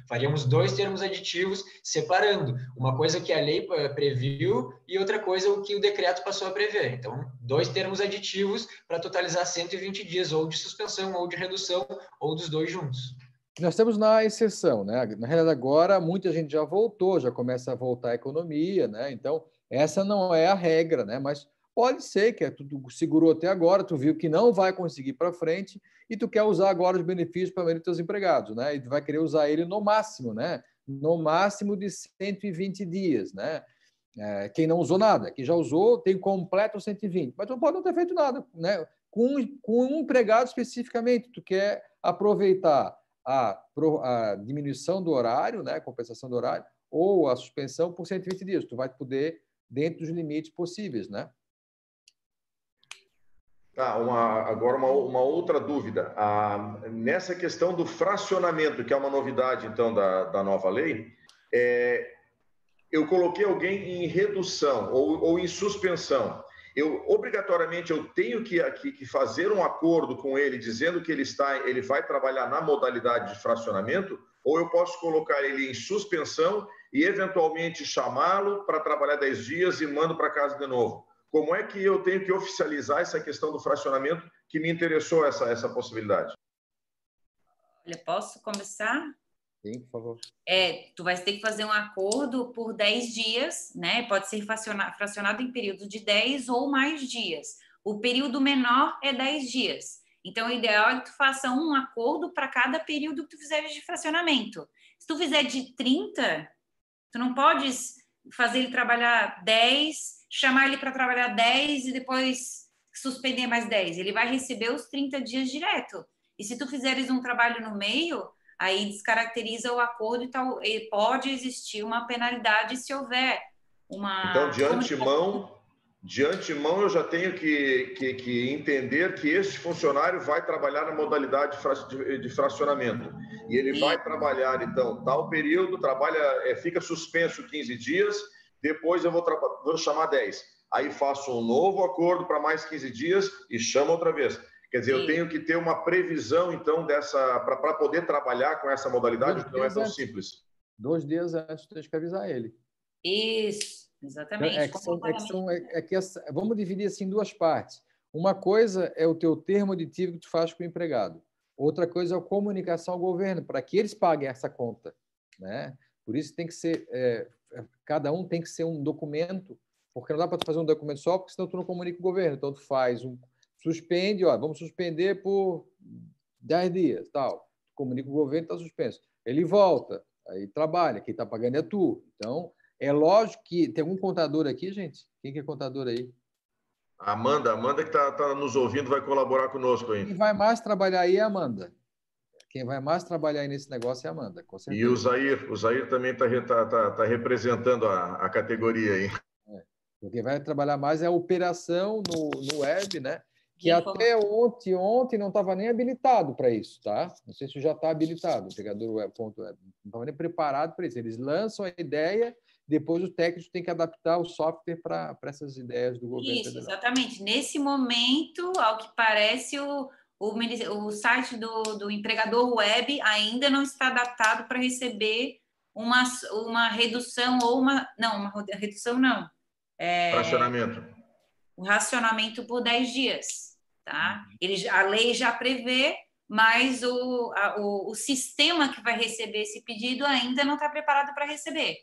Faríamos dois termos aditivos separando. Uma coisa que a lei eh, previu e outra coisa o que o decreto passou a prever. Então, dois termos aditivos para totalizar 120 dias, ou de suspensão, ou de redução, ou dos dois juntos nós estamos na exceção, né? Na realidade, agora muita gente já voltou, já começa a voltar a economia, né? Então, essa não é a regra, né? Mas pode ser que tu segurou até agora, tu viu que não vai conseguir para frente e tu quer usar agora os benefícios para os teus empregados, né? E tu vai querer usar ele no máximo, né? No máximo de 120 dias, né? É, quem não usou nada, quem já usou tem completo 120, mas tu pode não ter feito nada, né? Com, com um empregado especificamente, tu quer aproveitar a, a diminuição do horário, né, compensação do horário, ou a suspensão por 120 dias. Tu vai poder, dentro dos limites possíveis, né? Tá, uma, agora uma, uma outra dúvida. Ah, nessa questão do fracionamento, que é uma novidade, então, da, da nova lei, é, eu coloquei alguém em redução ou, ou em suspensão eu obrigatoriamente eu tenho que, que, que, fazer um acordo com ele dizendo que ele está, ele vai trabalhar na modalidade de fracionamento, ou eu posso colocar ele em suspensão e eventualmente chamá-lo para trabalhar 10 dias e mando para casa de novo. Como é que eu tenho que oficializar essa questão do fracionamento que me interessou essa, essa possibilidade? Olha, posso começar? Sim, por favor. É, tu vai ter que fazer um acordo por 10 dias, né? Pode ser fracionado em período de 10 ou mais dias. O período menor é 10 dias. Então, o ideal é que tu faça um acordo para cada período que tu fizeres de fracionamento. Se tu fizer de 30, tu não podes fazer ele trabalhar 10, chamar ele para trabalhar 10 e depois suspender mais 10. Ele vai receber os 30 dias direto. E se tu fizeres um trabalho no meio, aí descaracteriza o acordo e, tal, e pode existir uma penalidade se houver uma. Então, de antemão, de antemão eu já tenho que, que, que, entender que este funcionário vai trabalhar na modalidade de fracionamento. E ele Sim. vai trabalhar, então, tal período, trabalha, é, fica suspenso 15 dias, depois eu vou, vou chamar 10. Aí faço um novo acordo para mais 15 dias e chamo outra vez. Quer dizer, Sim. eu tenho que ter uma previsão, então, dessa para poder trabalhar com essa modalidade, que não é tão antes. simples. Dois dias antes, tem que avisar ele. Isso, exatamente. É que são, é que são, é, é que essa, vamos dividir assim em duas partes. Uma coisa é o teu termo aditivo que tu faz com o empregado. Outra coisa é a comunicação ao governo, para que eles paguem essa conta. Né? Por isso tem que ser, é, cada um tem que ser um documento, porque não dá para tu fazer um documento só, porque senão tu não comunica o governo. Então tu faz um, suspende, ó, vamos suspender por 10 dias, tal. Comunica o governo, está suspenso. Ele volta, aí trabalha, quem está pagando é tu. Então, é lógico que tem algum contador aqui, gente? Quem que é contador aí? Amanda, Amanda que está tá nos ouvindo vai colaborar conosco aí. Quem vai mais trabalhar aí é a Amanda. Quem vai mais trabalhar aí nesse negócio é a Amanda, com certeza. E o Zair, o Zair também está tá, tá, tá representando a, a categoria aí. É. Quem vai trabalhar mais é a operação no, no web, né? Que até ontem, ontem não estava nem habilitado para isso, tá? Não sei se já está habilitado, o pegador web, ponto web. não estava nem preparado para isso. Eles lançam a ideia, depois o técnico tem que adaptar o software para essas ideias do governo. Isso, federal. exatamente. Nesse momento, ao que parece, o, o, o site do, do empregador web ainda não está adaptado para receber uma, uma redução ou uma. Não, uma redução não. É, racionamento. O racionamento por 10 dias tá? Ele, a lei já prevê, mas o, a, o, o sistema que vai receber esse pedido ainda não está preparado para receber.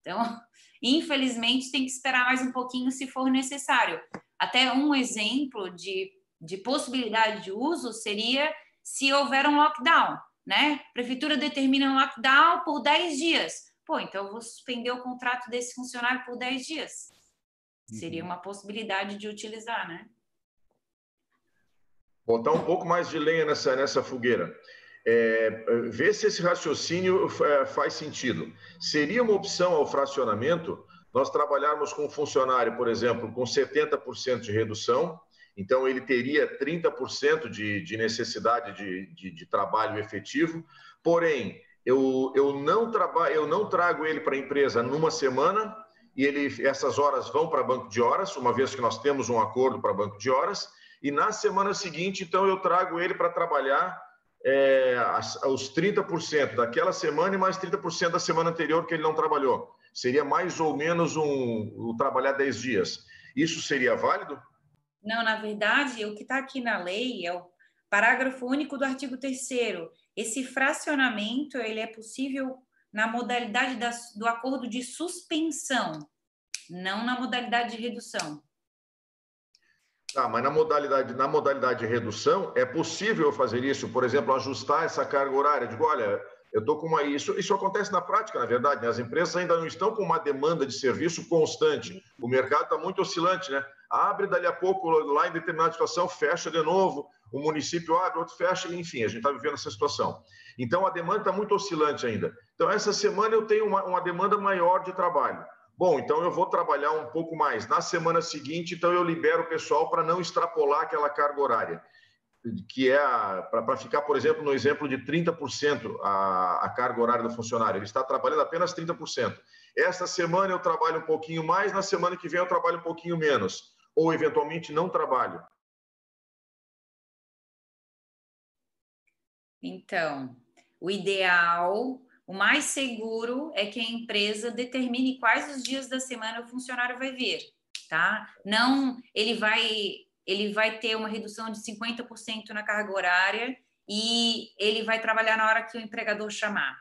Então, <laughs> infelizmente, tem que esperar mais um pouquinho se for necessário. Até um exemplo de, de possibilidade de uso seria se houver um lockdown, né? A prefeitura determina um lockdown por 10 dias. Pô, então eu vou suspender o contrato desse funcionário por 10 dias. Seria uhum. uma possibilidade de utilizar, né? Botar um pouco mais de lenha nessa, nessa fogueira. É, ver se esse raciocínio é, faz sentido. Seria uma opção ao fracionamento nós trabalharmos com um funcionário, por exemplo, com 70% de redução, então ele teria 30% de, de necessidade de, de, de, trabalho efetivo, porém, eu, eu, não trabalho, eu não trago ele para a empresa numa semana e ele, essas horas vão para banco de horas, uma vez que nós temos um acordo para banco de horas, e na semana seguinte, então, eu trago ele para trabalhar é, os 30% daquela semana e mais 30% da semana anterior que ele não trabalhou. Seria mais ou menos um, um trabalhar 10 dias. Isso seria válido? Não, na verdade, o que está aqui na lei é o parágrafo único do artigo 3 Esse fracionamento ele é possível na modalidade da, do acordo de suspensão, não na modalidade de redução. Tá, mas na modalidade, na modalidade de redução, é possível fazer isso? Por exemplo, ajustar essa carga horária? Digo, olha, eu estou com uma. Isso, isso acontece na prática, na verdade. Né? As empresas ainda não estão com uma demanda de serviço constante. O mercado está muito oscilante, né? Abre dali a pouco, lá em determinada situação, fecha de novo. O município abre, outro fecha, enfim, a gente está vivendo essa situação. Então, a demanda está muito oscilante ainda. Então, essa semana eu tenho uma, uma demanda maior de trabalho. Bom, então eu vou trabalhar um pouco mais. Na semana seguinte, então eu libero o pessoal para não extrapolar aquela carga horária, que é para ficar, por exemplo, no exemplo de 30% a, a carga horária do funcionário. Ele está trabalhando apenas 30%. Esta semana eu trabalho um pouquinho mais, na semana que vem eu trabalho um pouquinho menos. Ou, eventualmente, não trabalho. Então, o ideal o mais seguro é que a empresa determine quais os dias da semana o funcionário vai vir, tá? Não, ele vai ele vai ter uma redução de 50% na carga horária e ele vai trabalhar na hora que o empregador chamar,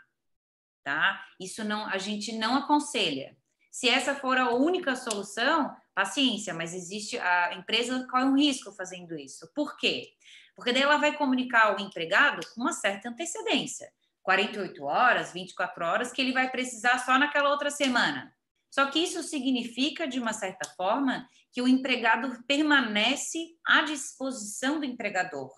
tá? Isso não a gente não aconselha. Se essa for a única solução, paciência, mas existe a empresa corre um risco fazendo isso. Por quê? Porque daí ela vai comunicar ao empregado com uma certa antecedência. 48 horas, 24 horas, que ele vai precisar só naquela outra semana. Só que isso significa, de uma certa forma, que o empregado permanece à disposição do empregador.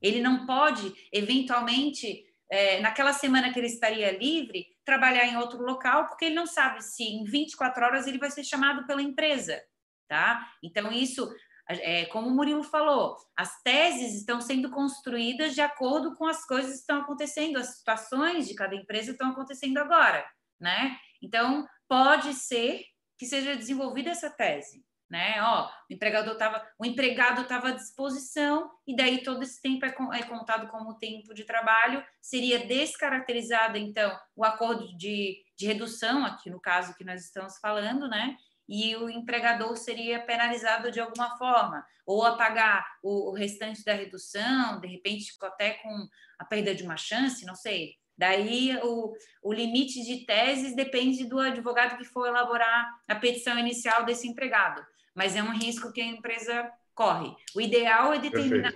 Ele não pode, eventualmente, é, naquela semana que ele estaria livre, trabalhar em outro local, porque ele não sabe se em 24 horas ele vai ser chamado pela empresa, tá? Então, isso, é, como o Murilo falou, as teses estão sendo construídas de acordo com as coisas que estão acontecendo, as situações de cada empresa estão acontecendo agora, né? Então, pode ser que seja desenvolvida essa tese, né? Ó, o empregador estava, o empregado estava à disposição e daí todo esse tempo é, é, contado como tempo de trabalho, seria descaracterizado então o acordo de, de redução aqui no caso que nós estamos falando, né? E o empregador seria penalizado de alguma forma, ou a pagar o, restante da redução, de repente até com a perda de uma chance, não sei. Daí o, o limite de teses depende do advogado que for elaborar a petição inicial desse empregado mas é um risco que a empresa corre. O ideal é determinar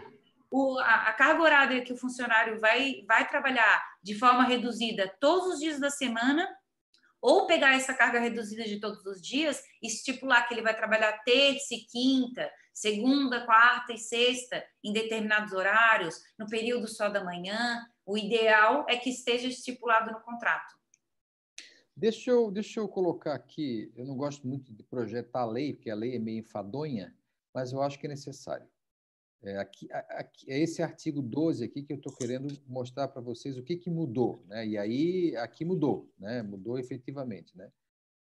o, a, a, carga horária que o funcionário vai, vai trabalhar de forma reduzida todos os dias da semana, ou pegar essa carga reduzida de todos os dias e estipular que ele vai trabalhar terça e quinta, segunda, quarta e sexta, em determinados horários, no período só da manhã. O ideal é que esteja estipulado no contrato. Deixa eu, deixa eu colocar aqui, eu não gosto muito de projetar a lei, porque a lei é meio enfadonha, mas eu acho que é necessário. É, aqui, aqui, é esse artigo 12 aqui que eu estou querendo mostrar para vocês o que, que mudou. Né? E aí, aqui mudou, né? mudou efetivamente. Né?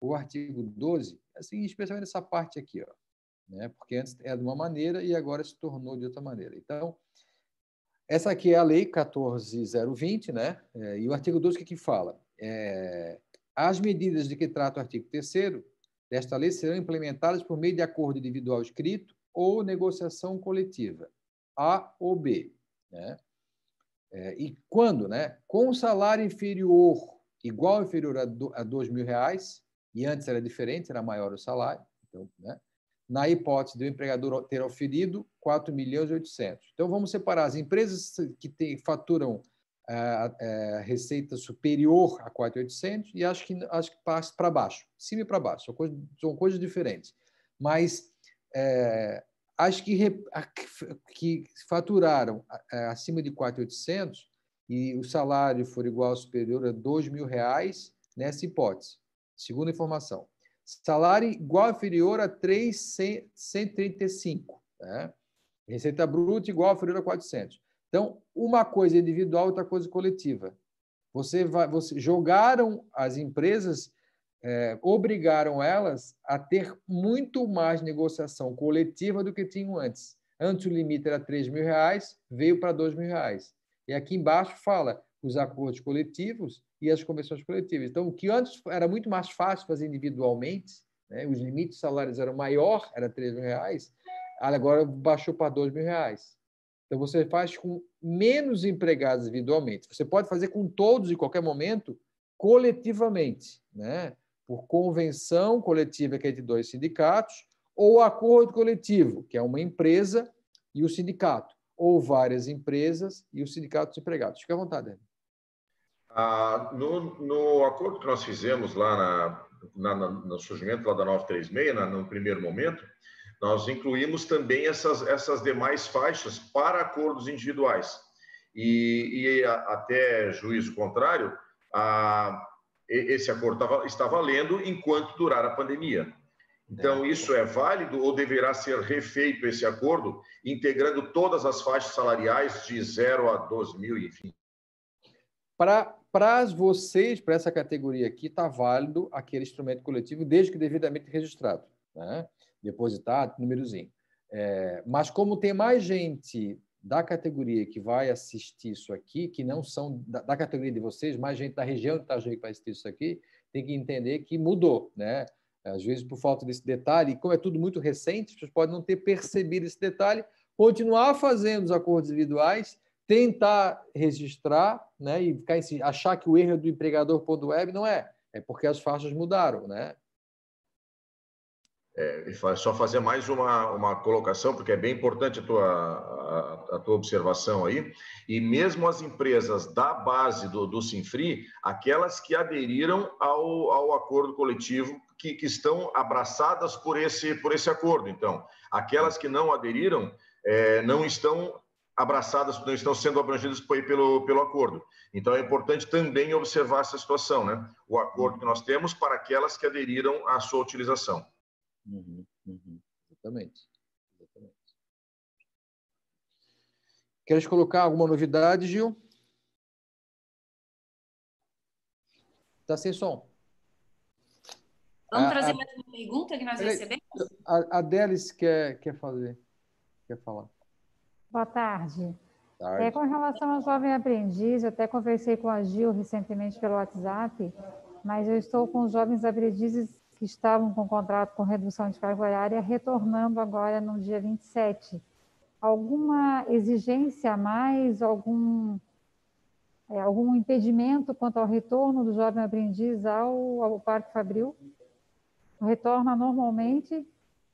O artigo 12, assim, especialmente essa parte aqui, ó, né? porque antes era de uma maneira e agora se tornou de outra maneira. Então, essa aqui é a lei 14020, né? É, e o artigo 12 o que, que fala? É, as medidas de que trata o artigo 3 desta lei serão implementadas por meio de acordo individual escrito ou negociação coletiva, A ou B. Né? É, e quando? Né? Com salário inferior, igual ou inferior a, a dois mil reais, e antes era diferente, era maior o salário, então, né? na hipótese do empregador ter oferido 4 milhões e 800. Então, vamos separar as empresas que tem, faturam a, receita superior a 4.800 e acho que acho que passa para baixo, cima e para baixo, são coisas, são coisas diferentes. Mas é, acho que, que faturaram é, acima de 4.800 e o salário for igual ou superior a 2 mil reais nessa hipótese. Segunda informação. Salário igual ou inferior a 335. Né? Receita bruta igual ou inferior a 400. Então, uma coisa individual, outra coisa coletiva. Você vai, você jogaram as empresas, é, obrigaram elas a ter muito mais negociação coletiva do que tinham antes. Antes o limite era 3 mil reais, veio para 2 mil reais. E aqui embaixo fala os acordos coletivos e as convenções coletivas. Então, o que antes era muito mais fácil fazer individualmente, né? os limites salários eram maior, era 3 mil reais, agora baixou para 2 mil reais. Então, você faz com menos empregados individualmente. Você pode fazer com todos, em qualquer momento, coletivamente, né? Por convenção coletiva que é de dois sindicatos, ou acordo coletivo, que é uma empresa e o sindicato, ou várias empresas e o sindicato dos empregados. Fique à vontade, Dani. Ah, no, no, acordo que nós fizemos lá na, na, no surgimento lá da 936, na, no primeiro momento, nós incluímos também essas, essas demais faixas para acordos individuais. E, e até juízo contrário, a, esse acordo está valendo enquanto durar a pandemia. Então, é. isso é válido ou deverá ser refeito esse acordo, integrando todas as faixas salariais de 0 a 12 mil, enfim? Para vocês, para essa categoria aqui, está válido aquele instrumento coletivo, desde que devidamente registrado. Né? depositado, númerozinho. É, mas como tem mais gente da categoria que vai assistir isso aqui, que não são da, da categoria de vocês, mais gente da região de Itajaí que vai assistir isso aqui, tem que entender que mudou, né? Às vezes, por falta desse detalhe, como é tudo muito recente, vocês podem não ter percebido esse detalhe, continuar fazendo os acordos individuais, tentar registrar, né? E ficar achar que o erro é do empregador.web não é, é porque as faixas mudaram, né? É, só fazer mais uma, uma colocação, porque é bem importante a tua, a, a, tua observação aí. E mesmo as empresas da base do, do Sinfri, aquelas que aderiram ao, ao acordo coletivo, que, que estão abraçadas por esse, por esse acordo. Então, aquelas que não aderiram é, não estão abraçadas, não estão sendo abrangidas pelo, pelo acordo. Então, é importante também observar essa situação, né? O acordo que nós temos para aquelas que aderiram à sua utilização. Uhum, uhum. Exatamente. Exatamente. Queres colocar alguma novidade, Gil? Está sem som. Vamos a, trazer mais uma pergunta que nós recebemos? A, a Delis quer, quer fazer, quer falar. Boa tarde. tarde. É, com relação ao jovem aprendiz, eu até conversei com a Gil recentemente pelo WhatsApp, mas eu estou com os jovens aprendizes que estavam com contrato com redução de carga horária retornando agora no dia 27. Alguma exigência a mais, algum é, algum impedimento quanto ao retorno do jovem aprendiz ao, ao Parque Fabril? Retorna normalmente?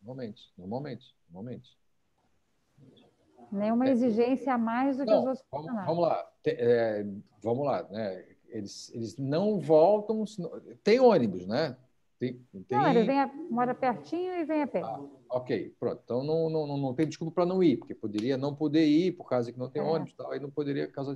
Normalmente, normalmente, normalmente. Nenhuma é, exigência a mais do não, que os outros vamos, vamos lá, é, vamos lá, né? Eles, eles não voltam, tem ônibus, né? Tem, tem... Não, ele vem a, mora pertinho e vem a pé. Ah, ok, pronto. Então não, não, não tem desculpa para não ir, porque poderia não poder ir por causa que não tem é. ônibus, tal, aí não poderia causar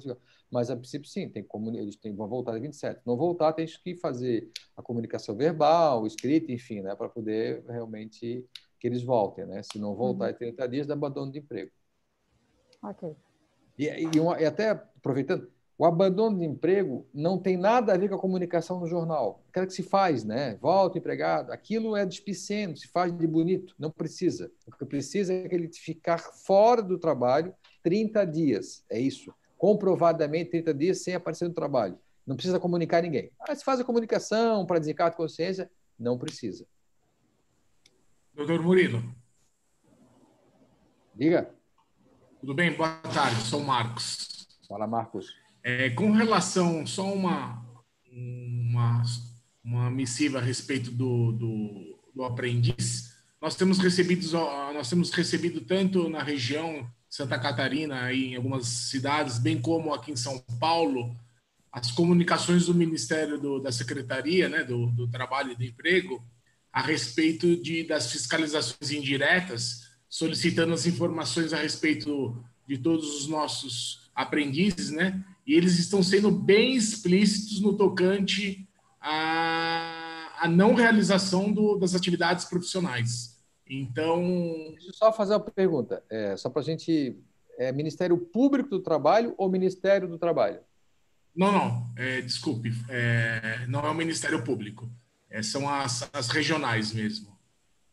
Mas a princípio sim, tem como eles têm, vão voltar em 27. Não voltar, tem que fazer a comunicação verbal, escrita, enfim, né, para poder realmente que eles voltem, né? Se não voltar uhum. em 30 dias, dá abandono de emprego. Ok. E, e, uma, e até aproveitando, o abandono de emprego não tem nada a ver com a comunicação no jornal. Aquela que se faz, né? Volta empregado. Aquilo é despicendo, se faz de bonito. Não precisa. O que precisa é ele ficar fora do trabalho 30 dias. É isso. Comprovadamente 30 dias sem aparecer no trabalho. Não precisa comunicar ninguém. Ah, se faz a comunicação para desencargo de consciência, não precisa. Doutor Murilo. Diga. Tudo bem? Boa tarde, sou Marcos. Fala, Marcos. É, com relação, só uma, uma, uma missiva a respeito do, do, do aprendiz, nós temos recebido nós temos recebido tanto na região Santa Catarina e em algumas cidades, bem como aqui em São Paulo, as comunicações do Ministério do, da Secretaria, né, do, do Trabalho e do Emprego, a respeito de, das fiscalizações indiretas, solicitando as informações a respeito de todos os nossos aprendizes, né, e eles estão sendo bem explícitos no tocante à, à não realização do, das atividades profissionais. Então. Deixa eu só fazer uma pergunta, é, só para a gente. É Ministério Público do Trabalho ou Ministério do Trabalho? Não, não, é, desculpe, é, não é o Ministério Público, é, são as, as regionais mesmo.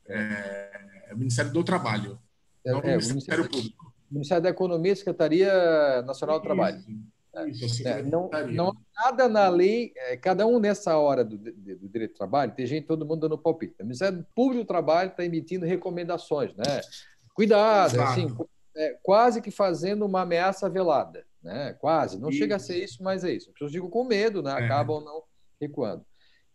É, é, o Ministério do Trabalho, não é, o Ministério, Ministério Público. Ministério da Economia, Secretaria Nacional do Trabalho. Isso. Isso, é, não, não há nada na lei, é, cada um nessa hora do, do, do, direito do trabalho, tem gente, todo mundo dando palpite. O Ministério Público do Trabalho está emitindo recomendações, né? Cuidado, assim, é, quase que fazendo uma ameaça velada, né? Quase, não isso. chega a ser isso, mas é isso. As pessoas ficam com medo, né? É. Acabam não recuando.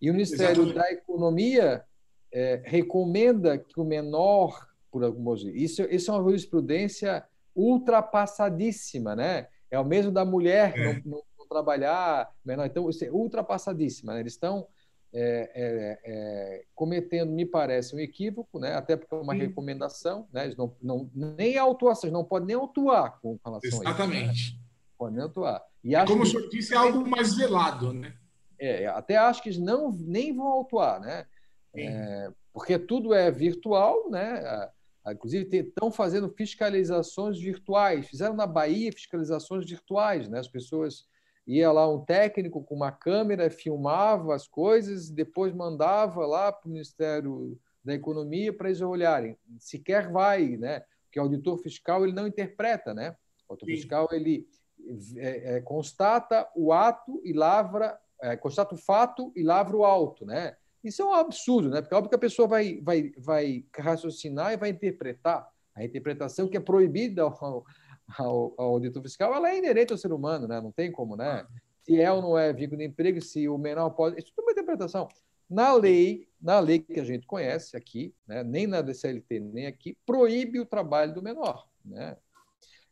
E o Ministério Exatamente. da Economia é, recomenda que o menor, por algumas isso, isso é uma jurisprudência ultrapassadíssima, né? É o mesmo da mulher é. não, não, trabalhar menor. Então, isso é ultrapassadíssima. Né? Eles estão é, é, é, cometendo, me parece, um equívoco, né? até porque é uma Sim. recomendação. Né? Eles não, não, nem autuação, não podem nem autuar com relação Exatamente. a isso. Né? Podem nem autuar. E é Como o senhor disse, é algo mais velado. Né? É, até acho que eles não, nem vão autuar, né? É, porque tudo é virtual, né? Ah, inclusive, estão fazendo fiscalizações virtuais. Fizeram na Bahia fiscalizações virtuais. Né? As pessoas ia lá um técnico com uma câmera, filmava as coisas, depois mandava lá para o Ministério da Economia para eles olharem. Sequer vai, né? Porque o auditor fiscal ele não interpreta, né? O auditor Sim. fiscal ele é, é, constata o ato e lavra, é, constata o fato e lavra o auto, né? Isso é um absurdo, né? Porque é óbvio que a pessoa vai, vai, vai raciocinar e vai interpretar. A interpretação que é proibida ao, ao, ao auditor fiscal, ela é inerente ao ser humano, né? Não tem como, né? Se é ou não é vínculo de emprego, se o menor pode... Isso é uma interpretação. Na lei, na lei que a gente conhece aqui, né? nem na DCLT, nem aqui, proíbe o trabalho do menor, né?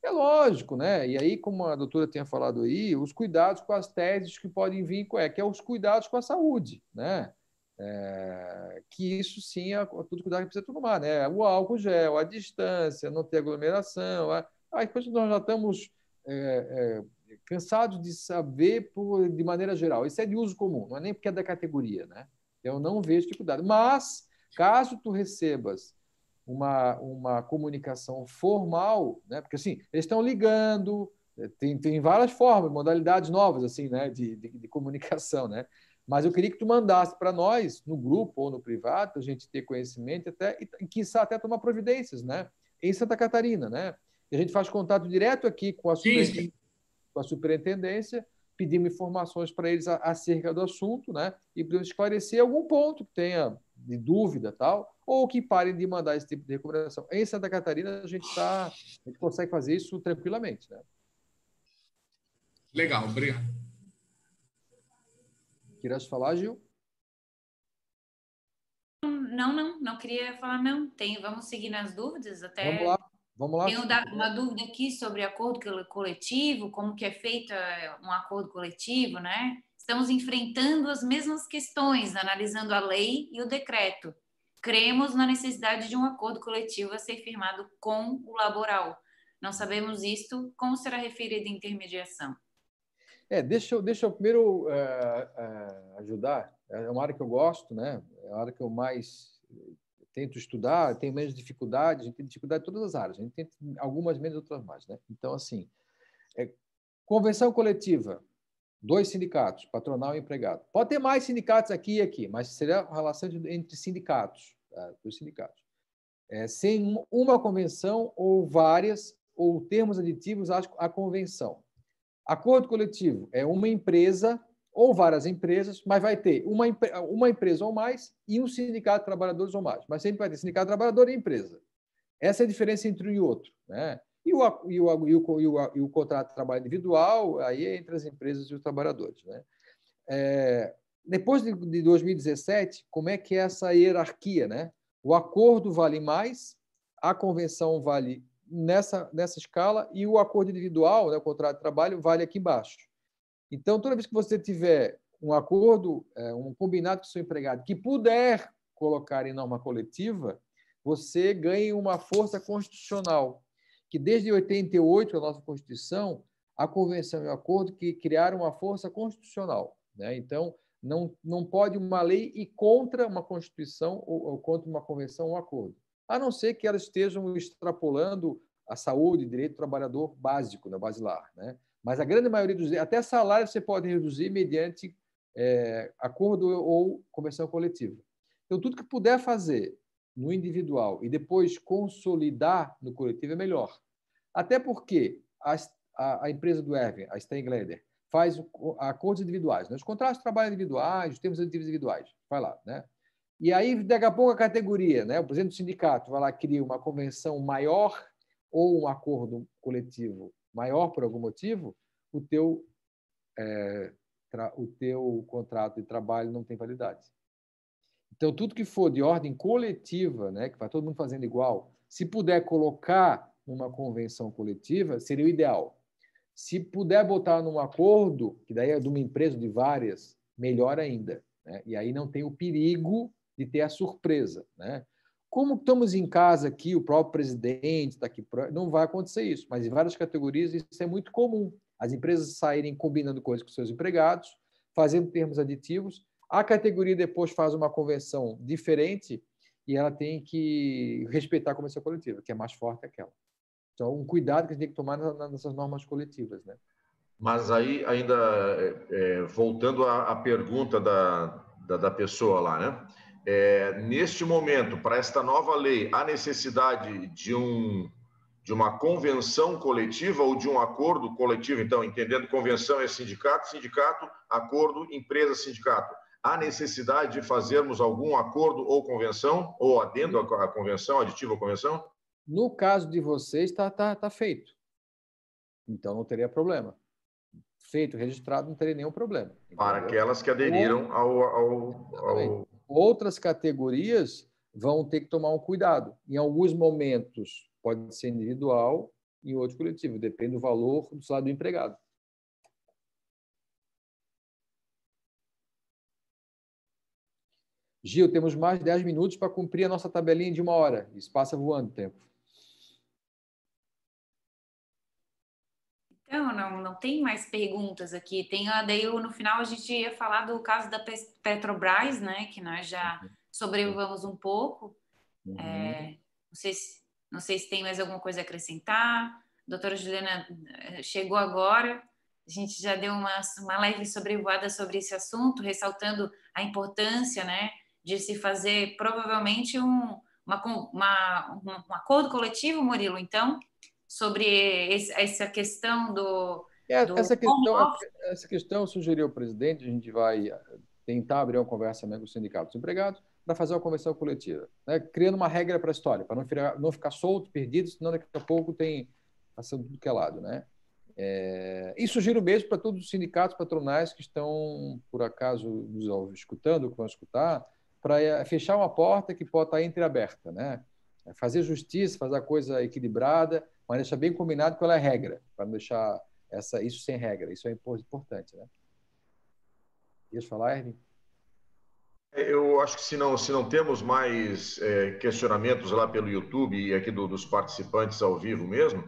É lógico, né? E aí, como a doutora tinha falado aí, os cuidados com as teses que podem vir, é que é os cuidados com a saúde, né? É, que isso sim é tudo cuidado que precisa tomar, né? O álcool gel, a distância, não ter aglomeração, a, Aí depois nós já estamos é, é, cansados de saber por, de maneira geral. Isso é de uso comum, não é nem porque é da categoria, né? Eu não vejo dificuldade. Mas, caso tu recebas uma, uma comunicação formal, né? porque assim, eles estão ligando, é, tem, tem várias formas, modalidades novas assim, né? de, de, de comunicação, né? Mas eu queria que tu mandasse para nós, no grupo ou no privado, a gente ter conhecimento até, e, quiçá, até tomar providências, né? Em Santa Catarina, né? E a gente faz contato direto aqui com a, superintendência, com a superintendência pedimos informações para eles acerca do assunto, né? E podemos esclarecer algum ponto que tenha de dúvida tal, ou que parem de mandar esse tipo de recomendação. Em Santa Catarina, a gente, tá, a gente consegue fazer isso tranquilamente, né? Legal, obrigado. Querias falar, Gil? Não, não, não queria falar, não. Tem, vamos seguir nas dúvidas até. Vamos lá, vamos lá. Tenho uma dúvida aqui sobre acordo coletivo, como que é feito é, um acordo coletivo, né? Estamos enfrentando as mesmas questões, analisando a lei e o decreto. Cremos na necessidade de um acordo coletivo a ser firmado com o laboral. Não sabemos isto, como será referida a intermediação? É, deixa eu, deixa eu primeiro uh, uh, ajudar. É uma área que eu gosto, né? É a área que eu mais tento estudar, tenho menos dificuldade, a gente tem dificuldade em todas as áreas, a gente tem algumas menos, outras mais, né? Então, assim, é, convenção coletiva, dois sindicatos, patronal e empregado. Pode ter mais sindicatos aqui e aqui, mas seria a relação entre sindicatos, tá? sindicatos. É, sem uma convenção ou várias, ou termos aditivos à convenção. Acordo coletivo é uma empresa ou várias empresas, mas vai ter uma, uma empresa ou mais e um sindicato de trabalhadores ou mais. Mas sempre vai ter sindicato de trabalhador e empresa. Essa é a diferença entre um e outro. Né? E, o, e, o, e, o, e, o, e o contrato de trabalho individual, aí é entre as empresas e os trabalhadores. Né? É, depois de, de 2017, como é que é essa hierarquia? Né? O acordo vale mais, a convenção vale nessa, nessa escala e o acordo individual, né, o contrato de trabalho, vale aqui embaixo. Então, toda vez que você tiver um acordo, é, um combinado com o seu empregado que puder colocar em norma coletiva, você ganha uma força constitucional, que desde 88, a nossa Constituição, a convenção e o acordo que criaram uma força constitucional. Né? Então, não, não pode uma lei ir contra uma Constituição ou, ou contra uma convenção ou um acordo a não ser que elas estejam extrapolando a saúde, direito do trabalhador básico, né, basilar. Né? Mas a grande maioria dos. Até salário você pode reduzir mediante é, acordo ou convenção coletiva. Então, tudo que puder fazer no individual e depois consolidar no coletivo é melhor. Até porque a, a, a empresa do Erwin, a Steingleder, faz acordos individuais. Né? Os contratos de trabalho individuais, os termos individuais. Vai lá. Né? E aí, daqui a pouco, a categoria, né? o presidente do sindicato vai lá cria uma convenção maior ou um acordo coletivo maior por algum motivo, o teu, é, o teu contrato de trabalho não tem validade. Então, tudo que for de ordem coletiva, né, que vai todo mundo fazendo igual, se puder colocar numa convenção coletiva, seria o ideal. Se puder botar num acordo, que daí é de uma empresa de várias, melhor ainda. Né? E aí não tem o perigo de ter a surpresa. Né? Como estamos em casa aqui, o próprio presidente está aqui, não vai acontecer isso, mas em várias categorias isso é muito comum. As empresas saírem combinando coisas com seus empregados, fazendo termos aditivos, a categoria depois faz uma convenção diferente e ela tem que respeitar a convenção coletiva, que é mais forte que aquela. Então, um cuidado que a gente tem que tomar nessas normas coletivas. Né? Mas aí, ainda é, é voltando à, à pergunta da, da, da, pessoa lá, né? É, neste momento, para esta nova lei, há necessidade de, um, de uma convenção coletiva ou de um acordo coletivo? Então, entendendo convenção é sindicato, sindicato, acordo, empresa, sindicato. Há necessidade de fazermos algum acordo ou convenção, ou adendo à convenção, aditivo à convenção? No caso de vocês, está tá, tá feito. Então, não teria problema feito, registrado, não teria nenhum problema. Entendeu? Para aquelas que aderiram ao, ao, ao, Outras categorias vão ter que tomar um cuidado. Em alguns momentos pode ser individual, em outros coletivo, depende do valor do salário do empregado. Gil, temos mais de 10 minutos para cumprir a nossa tabelinha de uma hora. Isso passa voando o tempo. Não, não, tem mais perguntas aqui. Tem daí no final a gente ia falar do caso da Petrobras, né? Que nós já uhum. sobrevivamos um pouco. Uhum. É, não, sei se, não sei se tem mais alguma coisa a acrescentar. A doutora Juliana eh, chegou agora. A gente já deu uma, uma leve sobrevoada sobre esse assunto, ressaltando a importância, né? De se fazer provavelmente um, uma, uma, um acordo coletivo, Murilo, então, sobre esse, essa questão do. É, do essa, questão, essa questão sugeriu o presidente, a gente vai eh, tentar abrir uma conversa com os sindicatos empregados para fazer uma convenção coletiva, né? criando uma regra para a história, para não ficar, não ficar solto, perdido, senão daqui a pouco tem passando tudo que é lado. Né? É, e sugiro mesmo para todos os sindicatos patronais que estão, por acaso, nos escutando, que vão escutar, para eh, fechar uma porta que pode estar entreaberta, né? Fazer justiça, fazer a coisa equilibrada, mas deixar bem combinado qual é a regra, para não deixar essa, isso sem regra. Isso é importante, né? Queria falar, Erwin? Eu acho que se não, se não temos mais é, questionamentos lá pelo YouTube e aqui do, dos participantes ao vivo mesmo,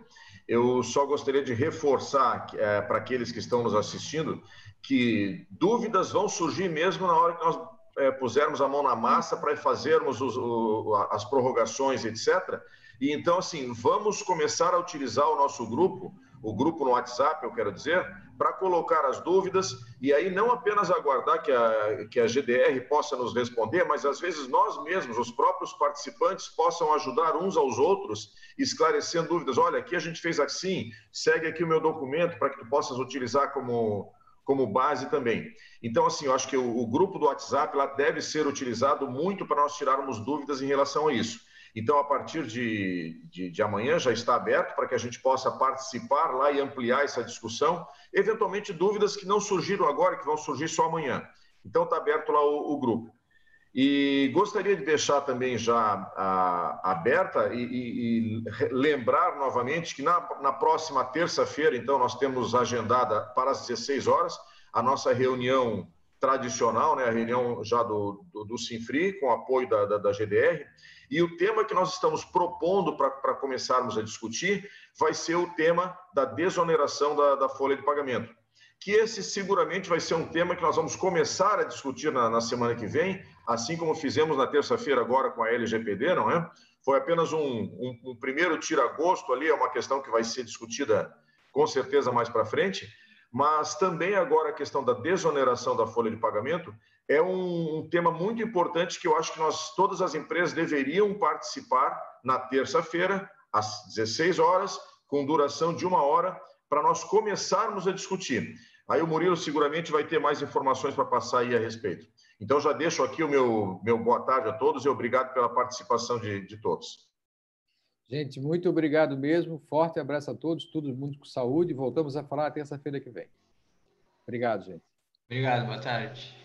eu só gostaria de reforçar é, para aqueles que estão nos assistindo que dúvidas vão surgir mesmo na hora que nós é, pusermos a mão na massa para fazermos os, o, as prorrogações, etc. E então, assim, vamos começar a utilizar o nosso grupo, o grupo no WhatsApp, eu quero dizer, para colocar as dúvidas e aí não apenas aguardar que a, que a GDR possa nos responder, mas às vezes nós mesmos, os próprios participantes, possam ajudar uns aos outros, esclarecendo dúvidas. Olha, aqui a gente fez assim, segue aqui o meu documento para que tu possas utilizar como, como base também. Então, assim, eu acho que o, o grupo do WhatsApp lá deve ser utilizado muito para nós tirarmos dúvidas em relação a isso. Então, a partir de, de, de, amanhã já está aberto para que a gente possa participar lá e ampliar essa discussão. Eventualmente, dúvidas que não surgiram agora, que vão surgir só amanhã. Então, está aberto lá o, o, grupo. E gostaria de deixar também já a, aberta e, e, e, lembrar novamente que na, na próxima terça-feira, então, nós temos agendada para as 16 horas a nossa reunião tradicional, né, a reunião já do, do, do Sinfri, com apoio da, da, da GDR e o tema que nós estamos propondo para começarmos a discutir vai ser o tema da desoneração da, da, folha de pagamento. Que esse seguramente vai ser um tema que nós vamos começar a discutir na, na semana que vem, assim como fizemos na terça-feira agora com a LGPD, não é? Foi apenas um, um, um primeiro tira-gosto ali, é uma questão que vai ser discutida com certeza mais para frente, mas também agora a questão da desoneração da folha de pagamento é um, um, tema muito importante que eu acho que nós, todas as empresas deveriam participar na terça-feira, às 16 horas, com duração de uma hora, para nós começarmos a discutir. Aí o Murilo seguramente vai ter mais informações para passar aí a respeito. Então já deixo aqui o meu, meu boa tarde a todos e obrigado pela participação de, de todos. Gente, muito obrigado mesmo. Forte abraço a todos, todo mundo com saúde. Voltamos a falar terça-feira que vem. Obrigado, gente. Obrigado, boa tarde.